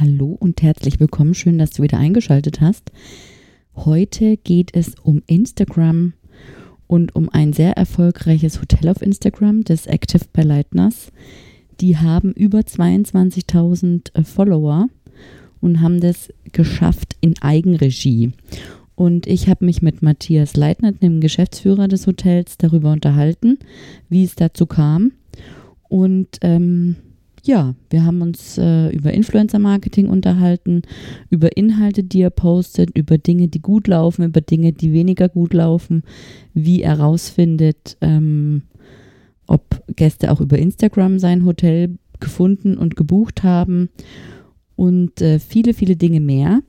Hallo und herzlich willkommen. Schön, dass du wieder eingeschaltet hast. Heute geht es um Instagram und um ein sehr erfolgreiches Hotel auf Instagram, das Active by Leitners. Die haben über 22.000 äh, Follower und haben das geschafft in Eigenregie. Und ich habe mich mit Matthias Leitner, dem Geschäftsführer des Hotels, darüber unterhalten, wie es dazu kam. Und ähm, ja, wir haben uns äh, über Influencer-Marketing unterhalten, über Inhalte, die er postet, über Dinge, die gut laufen, über Dinge, die weniger gut laufen, wie er rausfindet, ähm, ob Gäste auch über Instagram sein Hotel gefunden und gebucht haben und äh, viele, viele Dinge mehr.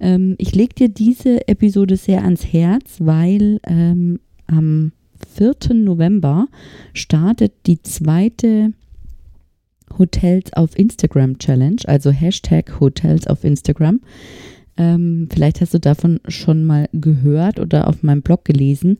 Ähm, ich lege dir diese Episode sehr ans Herz, weil ähm, am 4. November startet die zweite Hotels auf Instagram Challenge, also Hashtag Hotels auf Instagram. Ähm, vielleicht hast du davon schon mal gehört oder auf meinem Blog gelesen.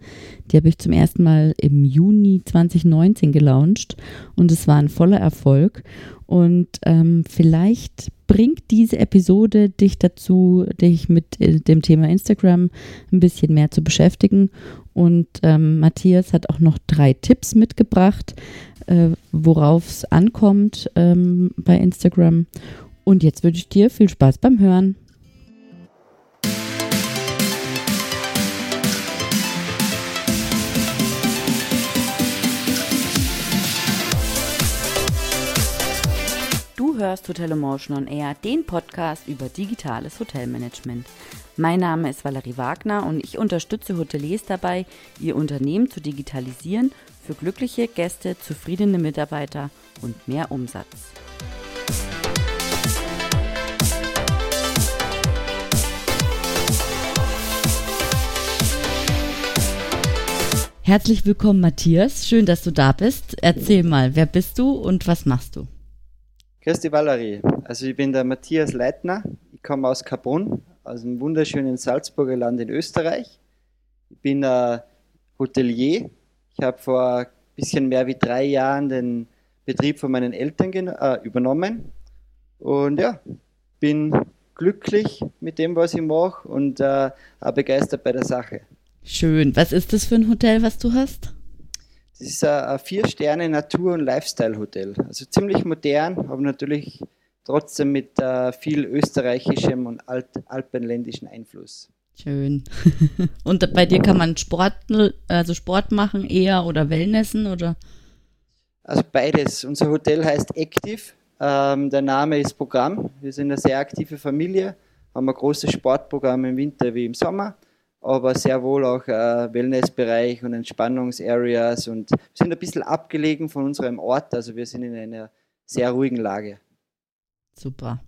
Die habe ich zum ersten Mal im Juni 2019 gelauncht und es war ein voller Erfolg. Und ähm, vielleicht bringt diese Episode dich dazu, dich mit äh, dem Thema Instagram ein bisschen mehr zu beschäftigen. Und ähm, Matthias hat auch noch drei Tipps mitgebracht, äh, worauf es ankommt ähm, bei Instagram. Und jetzt wünsche ich dir viel Spaß beim Hören. Du hörst Hotel Emotion on Air, den Podcast über digitales Hotelmanagement. Mein Name ist Valerie Wagner und ich unterstütze Hoteliers dabei, ihr Unternehmen zu digitalisieren für glückliche Gäste, zufriedene Mitarbeiter und mehr Umsatz. Herzlich willkommen, Matthias. Schön, dass du da bist. Erzähl mal, wer bist du und was machst du? Grüß dich, Valerie. Also ich bin der Matthias Leitner. Ich komme aus Carbon, aus dem wunderschönen Salzburger Land in Österreich. Ich bin ein Hotelier, ich habe vor ein bisschen mehr wie drei Jahren den Betrieb von meinen Eltern äh, übernommen und ja, bin glücklich mit dem, was ich mache und äh, auch begeistert bei der Sache. Schön. Was ist das für ein Hotel, was du hast? Das ist ein Vier-Sterne-Natur- und Lifestyle-Hotel. Also ziemlich modern, aber natürlich trotzdem mit äh, viel österreichischem und alt alpenländischen Einfluss. Schön. Und bei dir kann man Sport, also Sport machen eher oder Wellnessen oder? Also beides. Unser Hotel heißt Active. Ähm, der Name ist Programm. Wir sind eine sehr aktive Familie, haben ein großes Sportprogramm im Winter wie im Sommer, aber sehr wohl auch äh, Wellnessbereich und Entspannungsareas und wir sind ein bisschen abgelegen von unserem Ort, also wir sind in einer sehr ruhigen Lage. Super.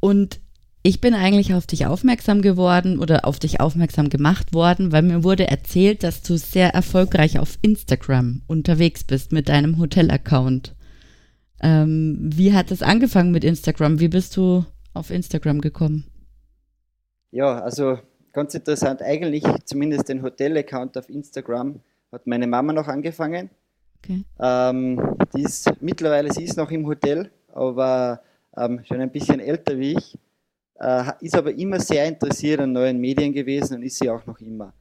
Und ich bin eigentlich auf dich aufmerksam geworden oder auf dich aufmerksam gemacht worden, weil mir wurde erzählt, dass du sehr erfolgreich auf Instagram unterwegs bist mit deinem Hotel-Account. Ähm, wie hat es angefangen mit Instagram? Wie bist du auf Instagram gekommen? Ja, also ganz interessant. Eigentlich, zumindest den Hotel-Account auf Instagram, hat meine Mama noch angefangen. Okay. Ähm, die ist, mittlerweile, sie ist noch im Hotel, aber ähm, schon ein bisschen älter wie ich äh, ist aber immer sehr interessiert an neuen Medien gewesen und ist sie auch noch immer.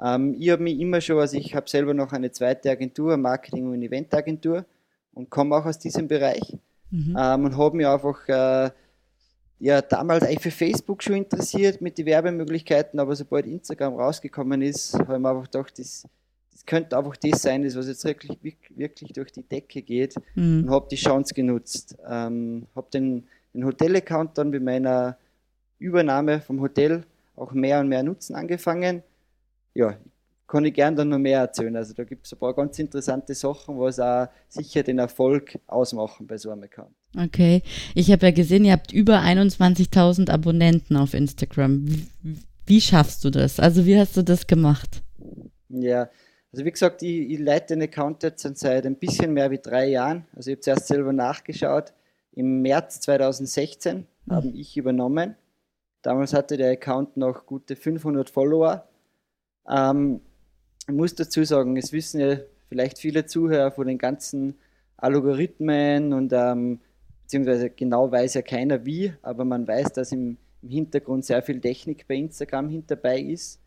Ähm, ich habe mich immer schon, also ich habe selber noch eine zweite Agentur, Marketing- und Eventagentur und komme auch aus diesem Bereich mhm. ähm, und habe mich einfach äh, ja, damals eigentlich für Facebook schon interessiert mit den Werbemöglichkeiten, aber sobald Instagram rausgekommen ist, habe ich mir einfach gedacht, das, das könnte einfach das sein, das, was jetzt wirklich, wirklich durch die Decke geht mhm. und habe die Chance genutzt. Ähm, habe den, den Hotel-Account dann mit meiner Übernahme vom Hotel auch mehr und mehr nutzen angefangen. Ja, kann ich gerne dann noch mehr erzählen. Also da gibt es ein paar ganz interessante Sachen, was auch sicher den Erfolg ausmachen bei so einem Account. Okay, ich habe ja gesehen, ihr habt über 21.000 Abonnenten auf Instagram. Wie, wie, schaffst du das? Also wie hast du das gemacht? Ja, also wie gesagt, ich, ich leite den Account jetzt seit ein bisschen mehr wie drei Jahren. Also ich habe zuerst selber nachgeschaut. Im März 2016 mhm. habe ich übernommen. Damals hatte der Account noch gute 500 Follower. Ähm, ich muss dazu sagen, es wissen ja vielleicht viele Zuhörer von den ganzen Algorithmen und ähm, beziehungsweise genau weiß ja keiner wie, aber man weiß, dass im, im Hintergrund sehr viel Technik bei Instagram hinterbei ist.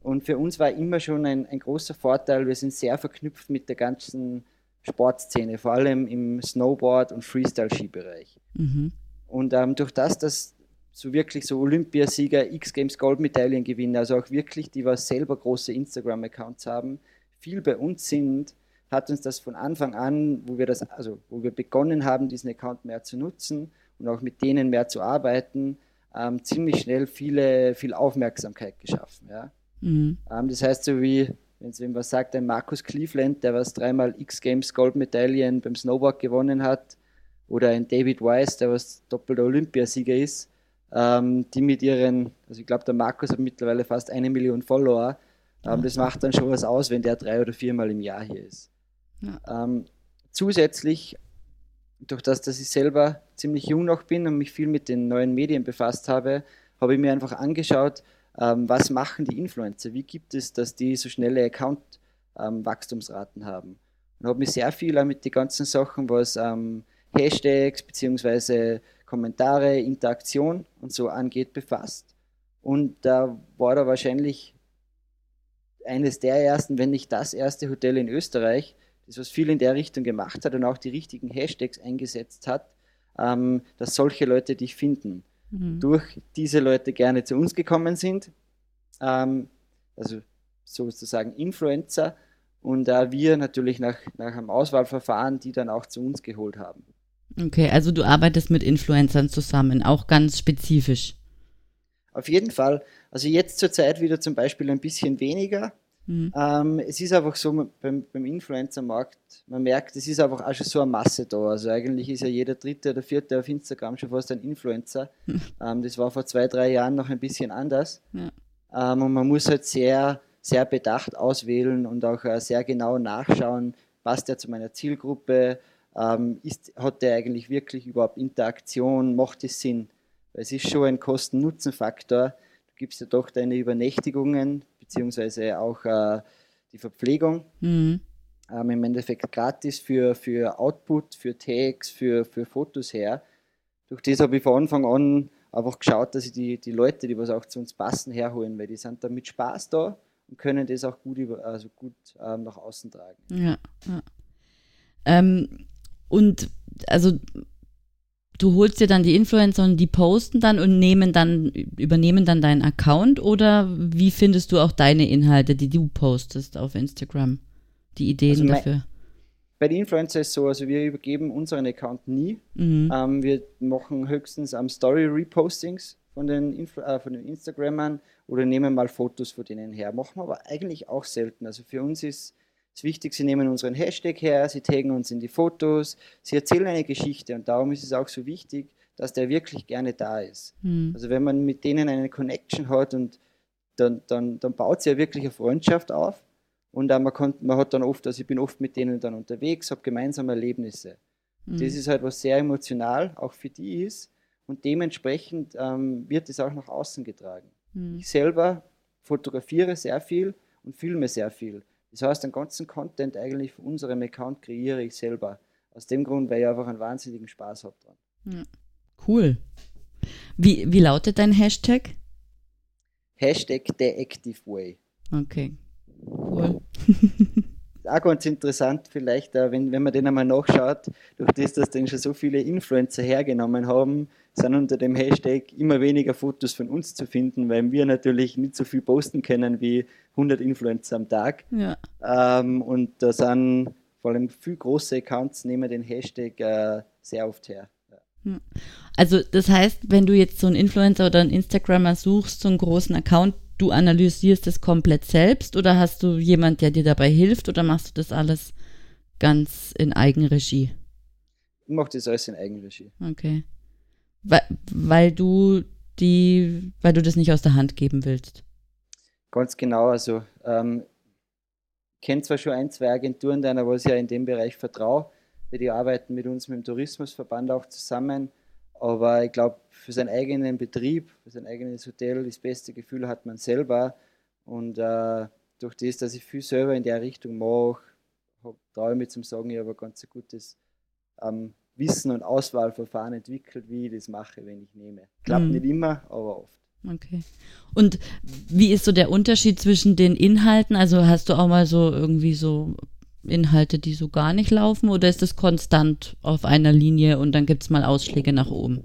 Und für uns war immer schon ein, ein großer Vorteil, wir sind sehr verknüpft mit der ganzen Sportszene, vor allem im Snowboard- und Freestyle-Skibereich. Mhm. Und ähm, durch das, dass so wirklich so Olympiasieger, X-Games Goldmedaillen gewinnen, also auch wirklich, die was selber große Instagram-Accounts haben, viel bei uns sind, hat uns das von Anfang an, wo wir das, also wo wir begonnen haben, diesen Account mehr zu nutzen und auch mit denen mehr zu arbeiten, ähm, ziemlich schnell viele, viel Aufmerksamkeit geschaffen. Ja? Mhm. Ähm, das heißt, so wie, wenn es was sagt, ein Markus Cleveland, der was dreimal X-Games Goldmedaillen beim Snowboard gewonnen hat, oder ein David Weiss, der was doppelter Olympiasieger ist, ähm, die mit ihren, also ich glaube, der Markus hat mittlerweile fast eine Million Follower. Ähm, das macht dann schon was aus, wenn der drei oder viermal im Jahr hier ist. Ja. Ähm, zusätzlich, durch das, dass ich selber ziemlich jung noch bin und mich viel mit den neuen Medien befasst habe, habe ich mir einfach angeschaut, ähm, was machen die Influencer? Wie gibt es, dass die so schnelle Account-Wachstumsraten ähm, haben? Und habe mich sehr viel mit den ganzen Sachen, was ähm, Hashtags bzw. Kommentare, Interaktion und so angeht, befasst. Und da war da wahrscheinlich eines der ersten, wenn nicht das erste Hotel in Österreich, das was viel in der Richtung gemacht hat und auch die richtigen Hashtags eingesetzt hat, ähm, dass solche Leute dich finden. Mhm. Durch diese Leute gerne zu uns gekommen sind, ähm, also sozusagen Influencer, und äh, wir natürlich nach, nach einem Auswahlverfahren die dann auch zu uns geholt haben. Okay, also du arbeitest mit Influencern zusammen, auch ganz spezifisch. Auf jeden Fall. Also jetzt zur Zeit wieder zum Beispiel ein bisschen weniger. Mhm. Ähm, es ist einfach so beim, beim Influencer-Markt, man merkt, es ist einfach auch schon so eine Masse da. Also eigentlich ist ja jeder dritte oder vierte auf Instagram schon fast ein Influencer. ähm, das war vor zwei, drei Jahren noch ein bisschen anders. Ja. Ähm, und man muss halt sehr, sehr bedacht auswählen und auch äh, sehr genau nachschauen, passt der zu meiner Zielgruppe, ähm, ist, hat der eigentlich wirklich überhaupt Interaktion, macht es Sinn? Weil es ist schon ein Kosten-Nutzen-Faktor. Du gibst ja doch deine Übernächtigungen, beziehungsweise auch äh, die Verpflegung. Mhm. Ähm, Im Endeffekt gratis für, für Output, für Tags, für, für Fotos her. Durch das habe ich von Anfang an einfach geschaut, dass ich die, die Leute, die was auch zu uns passen, herholen, weil die sind da mit Spaß da und können das auch gut, über, also gut ähm, nach außen tragen. Ja, ja. Ähm, und also du holst dir dann die Influencer und die posten dann und nehmen dann, übernehmen dann deinen Account oder wie findest du auch deine Inhalte, die du postest auf Instagram? Die Ideen also dafür? Bei den Influencern ist es so, also wir übergeben unseren Account nie. Mhm. Ähm, wir machen höchstens um, Story-Repostings von den, Influ äh, von den Instagrammern oder nehmen mal Fotos von denen her. Machen wir aber eigentlich auch selten. Also für uns ist ist wichtig, sie nehmen unseren Hashtag her, sie taggen uns in die Fotos, sie erzählen eine Geschichte und darum ist es auch so wichtig, dass der wirklich gerne da ist. Mhm. Also wenn man mit denen eine Connection hat und dann, dann, dann baut sie ja wirklich eine Freundschaft auf und man, kann, man hat dann oft, also ich bin oft mit denen dann unterwegs, habe gemeinsame Erlebnisse. Mhm. Das ist halt was sehr emotional, auch für die ist und dementsprechend ähm, wird es auch nach außen getragen. Mhm. Ich selber fotografiere sehr viel und filme sehr viel. Das heißt, den ganzen Content eigentlich für unserem Account kreiere ich selber. Aus dem Grund, weil ich einfach einen wahnsinnigen Spaß habe dran. Ja. Cool. Wie, wie lautet dein Hashtag? Hashtag The Active Way. Okay. Cool. auch ganz interessant, vielleicht, äh, wenn, wenn man den einmal nachschaut, durch das, dass den schon so viele Influencer hergenommen haben, sind unter dem Hashtag immer weniger Fotos von uns zu finden, weil wir natürlich nicht so viel posten können wie 100 Influencer am Tag. Ja. Ähm, und da sind vor allem viel große Accounts nehmen den Hashtag äh, sehr oft her. Ja. Also das heißt, wenn du jetzt so einen Influencer oder einen Instagrammer suchst, so einen großen Account, du analysierst es komplett selbst oder hast du jemand, der dir dabei hilft oder machst du das alles ganz in Eigenregie? Ich mache das alles in Eigenregie. Okay. Weil, weil du die, weil du das nicht aus der Hand geben willst. Ganz genau, also ähm, ich kenne zwar schon ein, zwei Agenturen, deiner, was ich ja in dem Bereich vertraue, die arbeiten mit uns, mit dem Tourismusverband auch zusammen, aber ich glaube, für seinen eigenen Betrieb, für sein eigenes Hotel, das beste Gefühl hat man selber. Und äh, durch das, dass ich viel selber in der Richtung mache, traue ich mich zum Sagen, ich habe ein ganz gutes ähm, Wissen und Auswahlverfahren entwickelt, wie ich das mache, wenn ich nehme. Klappt mhm. nicht immer, aber oft. Okay. Und wie ist so der Unterschied zwischen den Inhalten? Also hast du auch mal so irgendwie so Inhalte, die so gar nicht laufen oder ist das konstant auf einer Linie und dann gibt es mal Ausschläge nach oben?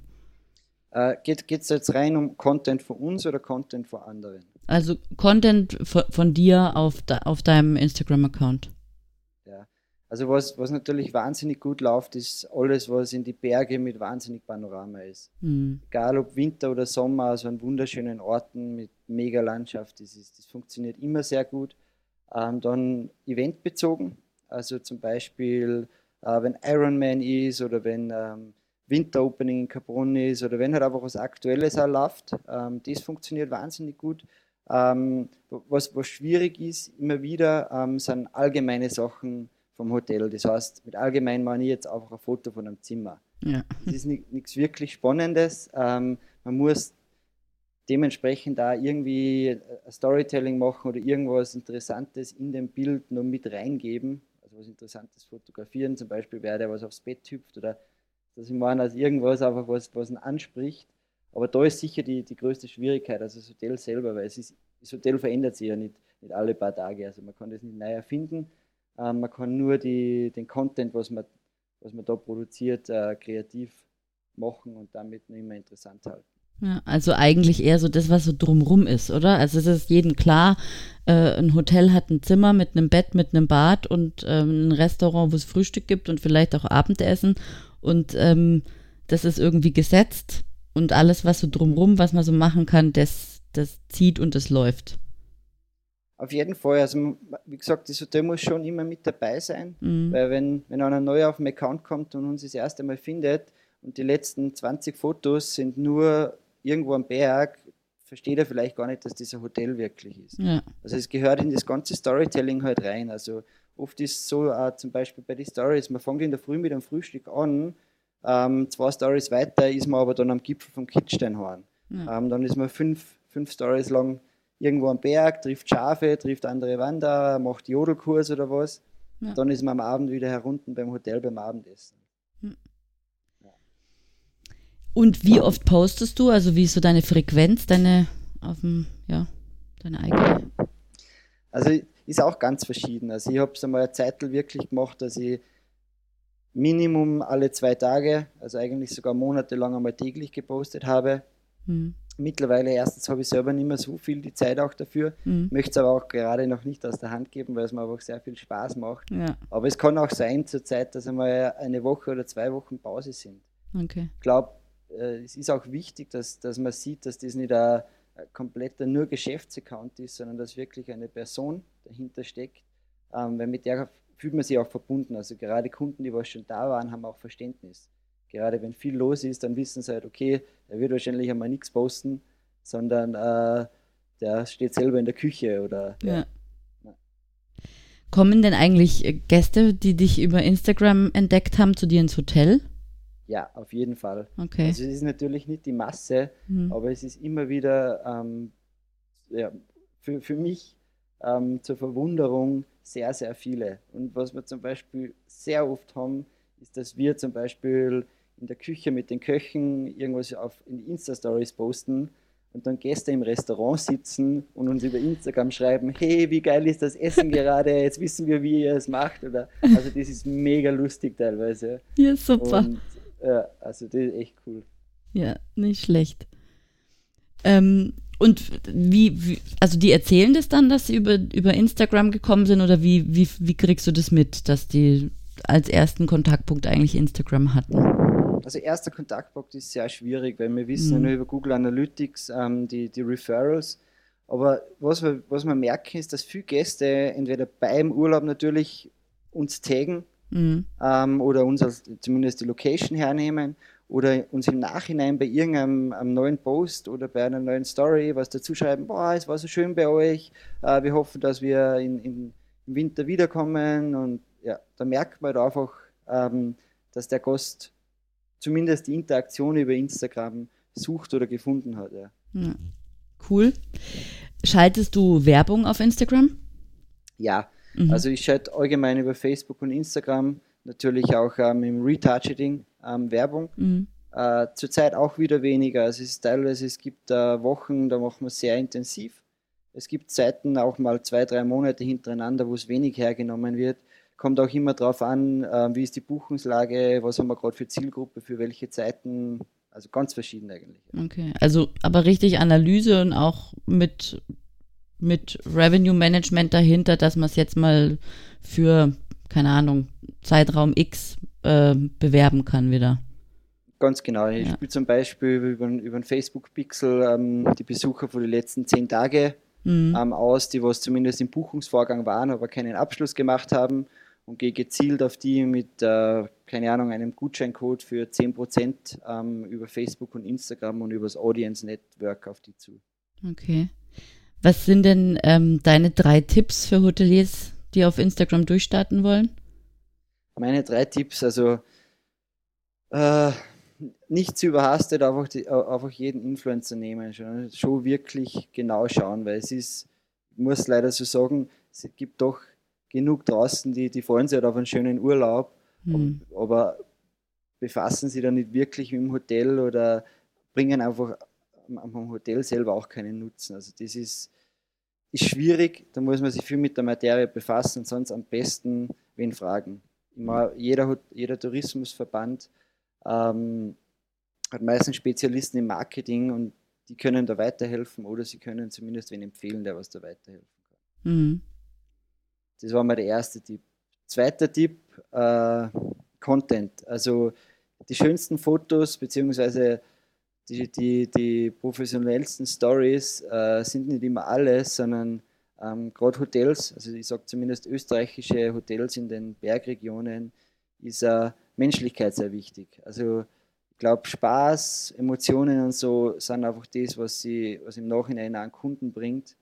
Äh, geht es jetzt rein um Content von uns oder Content von anderen? Also Content von, dir auf, de, auf deinem Instagram-Account. Also was, was natürlich wahnsinnig gut läuft, ist alles, was in die Berge mit wahnsinnig Panorama ist. Mhm. Egal ob Winter oder Sommer, also an wunderschönen Orten mit mega Landschaft, das, ist, das funktioniert immer sehr gut. Ähm, dann eventbezogen, also zum Beispiel, äh, wenn Ironman ist oder wenn ähm, Winteropening in Capron ist oder wenn halt einfach was Aktuelles auch läuft, ähm, das funktioniert wahnsinnig gut. Ähm, was, was schwierig ist, immer wieder, ähm, sind allgemeine Sachen vom Hotel. Das heißt, mit allgemein meine ich jetzt einfach ein Foto von einem Zimmer. Ja. Das ist nichts wirklich Spannendes. Ähm, man muss dementsprechend da irgendwie ein Storytelling machen oder irgendwas Interessantes in dem Bild noch mit reingeben. Also was Interessantes fotografieren, zum Beispiel wer der was aufs Bett hüpft oder dass ich meine, als irgendwas einfach was, was ihn anspricht. Aber da ist sicher die, die größte Schwierigkeit, also das Hotel selber, weil es ist, das Hotel verändert sich ja nicht, nicht alle paar Tage. Also man kann das nicht neu erfinden. Ähm, man kann nur die, den Content, was man, was man da produziert, äh, kreativ machen und damit noch immer interessant halten. Ja, also eigentlich eher so das, was so drumrum ist, oder? Also es ist jedem klar, äh, ein Hotel hat ein Zimmer mit einem Bett, mit einem Bad und ähm, ein Restaurant, wo es Frühstück gibt und vielleicht auch Abendessen. Und ähm, das ist irgendwie gesetzt und alles, was so drumrum, was man so machen kann, das, das zieht und das läuft. Auf jeden Fall. Also, wie gesagt, das Hotel muss schon immer mit dabei sein, mhm. weil wenn, wenn einer neu auf den Account kommt und uns das erste Mal findet und die letzten 20 Fotos sind nur irgendwo am Berg, versteht er vielleicht gar nicht, dass das ein Hotel wirklich ist. Ja. Also es gehört in das ganze Storytelling halt rein. Also oft ist es so, auch zum Beispiel bei den Stories, man fängt in der Früh mit einem Frühstück an, ähm, zwei Stories weiter ist man aber dann am Gipfel vom Kitzsteinhorn. Ja. Ähm, dann ist man fünf, fünf Stories lang irgendwo am Berg, trifft Schafe, trifft andere Wanderer, macht Jodelkurs oder was. Ja. Dann ist man am Abend wieder herunten beim Hotel beim Abendessen. Hm. Und wie oft postest du? Also wie ist so deine Frequenz, deine auf dem, ja, deine eigene? Also ist auch ganz verschieden. Also ich habe es einmal eine Zeit wirklich gemacht, dass ich Minimum alle zwei Tage, also eigentlich sogar monatelang einmal täglich gepostet habe. Mhm. Mittlerweile erstens habe ich selber nicht mehr so viel die Zeit auch dafür, mhm. möchte es aber auch gerade noch nicht aus der Hand geben, weil es mir einfach sehr viel Spaß macht. Ja. Aber es kann auch sein zur Zeit, dass einmal eine Woche oder zwei Wochen Pause sind. Okay. Ich glaube, äh, es ist auch wichtig, dass, dass man sieht, dass das nicht ein, kompletter nur Geschäftsaccount ist, sondern dass wirklich eine Person dahinter steckt, ähm, weil mit der fühlt man sich auch verbunden. Also gerade Kunden, die was schon da waren, haben auch Verständnis. Gerade wenn viel los ist, dann wissen sie halt, okay, er wird wahrscheinlich einmal nichts posten, sondern äh, der steht selber in der Küche oder ja. ja. Kommen denn eigentlich Gäste, die dich über Instagram entdeckt haben, zu dir ins Hotel? Ja, auf jeden Fall. Okay. Also es ist natürlich nicht die Masse, mhm. aber es ist immer wieder ähm, ja, für, für mich ähm, zur Verwunderung sehr, sehr viele. Und was wir zum Beispiel sehr oft haben, ist, dass wir zum Beispiel in der Küche mit den Köchen irgendwas auf, in die Insta-Stories posten und dann Gäste im Restaurant sitzen und uns über Instagram schreiben, hey, wie geil ist das Essen gerade, jetzt wissen wir, wie ihr es macht. Oder, also das ist mega lustig teilweise. Ja, super. Und, ja, also das ist echt cool. Ja, nicht schlecht. Ähm, und wie, wie, also die erzählen das dann, dass sie über, über Instagram gekommen sind oder wie, wie, wie kriegst du das mit, dass die als ersten Kontaktpunkt eigentlich Instagram hatten? Also erster Kontaktpunkt ist sehr schwierig, weil wir wissen mhm. ja nur über Google Analytics ähm, die, die Referrals. Aber was wir, was wir merken, ist, dass viele Gäste entweder beim Urlaub natürlich uns taggen mhm. ähm, oder uns als, zumindest die Location hernehmen oder uns im Nachhinein bei irgendeinem neuen Post oder bei einer neuen Story was dazu schreiben, boah, es war so schön bei euch, äh, wir hoffen, dass wir in, in, im Winter wiederkommen und ja, da merkt man halt einfach, ähm, dass der Gast zumindest die Interaktion über Instagram sucht oder gefunden hat. Ja. ja. Cool. Schaltest du Werbung auf Instagram? Ja, mhm. also ich schalte allgemein über Facebook und Instagram, natürlich auch ähm, im Retargeting ähm, Werbung. Mhm. Äh, zurzeit auch wieder weniger. Also es ist teilweise, es gibt äh, Wochen, da machen wir sehr intensiv. Es gibt Zeiten, auch mal zwei, drei Monate hintereinander, wo es wenig hergenommen wird. Kommt auch immer darauf an, äh, wie ist die Buchungslage, was haben wir gerade für Zielgruppe, für welche Zeiten. Also ganz verschieden eigentlich. Okay, also aber richtig Analyse und auch mit, mit Revenue Management dahinter, dass man es jetzt mal für, keine Ahnung, Zeitraum X äh, bewerben kann wieder. Ganz genau. Ich ja. spiele zum Beispiel über, über einen Facebook-Pixel ähm, die Besucher von den letzten zehn Tagen mhm. ähm, aus, die was zumindest im Buchungsvorgang waren, aber keinen Abschluss gemacht haben und gehe gezielt auf die mit, äh, keine Ahnung, einem Gutscheincode für 10% ähm, über Facebook und Instagram und über das Audience Network auf die zu. Okay. Was sind denn ähm, deine drei Tipps für Hoteliers, die auf Instagram durchstarten wollen? Meine drei Tipps, also äh, nicht zu überhastet einfach, die, einfach jeden Influencer nehmen, schon, schon wirklich genau schauen, weil es ist, ich muss leider so sagen, es gibt doch genug draußen, die, die freuen sich halt auf einen schönen Urlaub, mhm. aber befassen sich dann nicht wirklich mit dem Hotel oder bringen einfach am Hotel selber auch keinen Nutzen. Also das ist, ist schwierig, da muss man sich viel mit der Materie befassen und sonst am besten wen fragen. Immer jeder, jeder Tourismusverband ähm, hat meistens Spezialisten im Marketing und die können da weiterhelfen oder sie können zumindest wen empfehlen, der was da weiterhelfen kann. Mhm. Das war mal der erste Tipp. Zweiter Tipp, äh, Content. Also die schönsten Fotos beziehungsweise die, die, die professionellsten Stories äh, sind nicht immer alles, sondern ähm, gerade Hotels, also ich sage zumindest österreichische Hotels in den Bergregionen, ist äh, Menschlichkeit sehr wichtig. Also ich glaube, Spaß, Emotionen und so sind einfach das, was, sie, was im Nachhinein an Kunden bringt.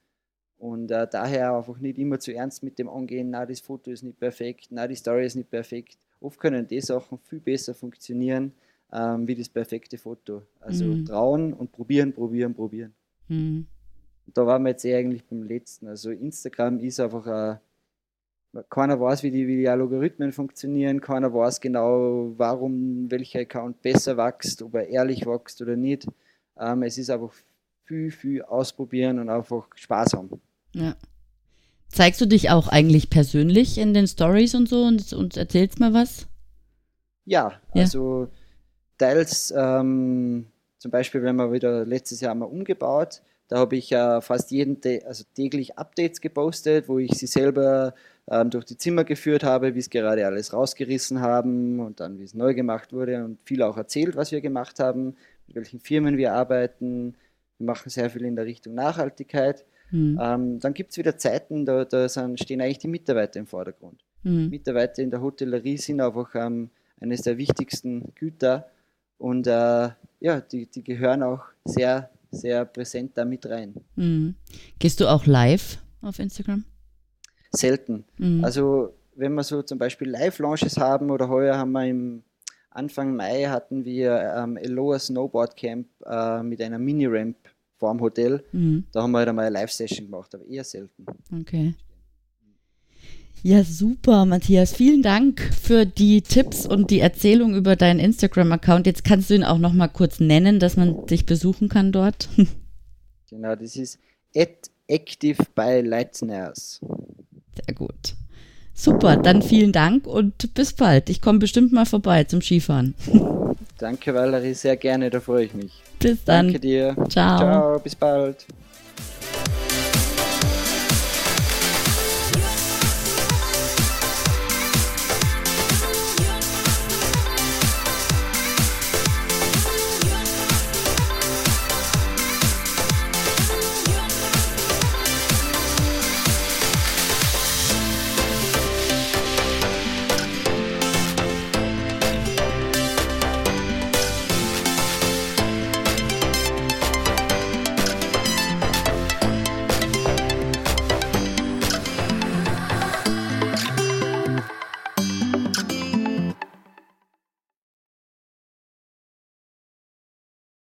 Und äh, daher einfach nicht immer zu ernst mit dem angehen, na, das Foto ist nicht perfekt, na, die Story ist nicht perfekt. Oft können die Sachen viel besser funktionieren ähm, wie das perfekte Foto. Also mhm. trauen und probieren, probieren, probieren. Mhm. Da waren wir jetzt eh eigentlich beim letzten. Also Instagram ist einfach ein keiner weiß, wie die, wie die Algorithmen funktionieren, keiner weiß genau, warum welcher Account besser wächst, ob er ehrlich wächst oder nicht. Ähm, es ist einfach viel, viel ausprobieren und einfach Spaß haben. Ja. Zeigst du dich auch eigentlich persönlich in den Stories und so und, und erzählst mal was? Ja, ja. also teils ähm, zum Beispiel, wenn wir wieder letztes Jahr mal umgebaut, da habe ich äh, fast jeden, also täglich Updates gepostet, wo ich sie selber ähm, durch die Zimmer geführt habe, wie es gerade alles rausgerissen haben und dann wie es neu gemacht wurde und viel auch erzählt, was wir gemacht haben, mit welchen Firmen wir arbeiten. Wir machen sehr viel in der Richtung Nachhaltigkeit. Mhm. Ähm, dann gibt es wieder Zeiten, da, da sind, stehen eigentlich die Mitarbeiter im Vordergrund. Mhm. Mitarbeiter in der Hotellerie sind einfach ähm, eines der wichtigsten Güter und äh, ja, die, die gehören auch sehr, sehr präsent da mit rein. Mhm. Gehst du auch live auf Instagram? selten. Mhm. Also wenn wir so zum Beispiel Live-Launches haben oder heuer haben wir im Anfang Mai hatten wir ähm, Eloa Snowboard Camp äh, mit einer Mini-Ramp vor dem Hotel. Mhm. Da haben wir halt einmal eine Live-Session gemacht, aber eher selten. Okay. Ja, super, Matthias. Vielen Dank für die Tipps und die Erzählung über deinen Instagram-Account. Jetzt kannst du ihn auch noch mal kurz nennen, dass man dich besuchen kann dort. Genau, das ist active by Lightners. Sehr gut. Super, dann vielen Dank und bis bald. Ich komme bestimmt mal vorbei zum Skifahren. Danke, Valerie, sehr gerne, da freue ich mich. Bis dann. Danke dir. Ciao. Ciao, bis bald.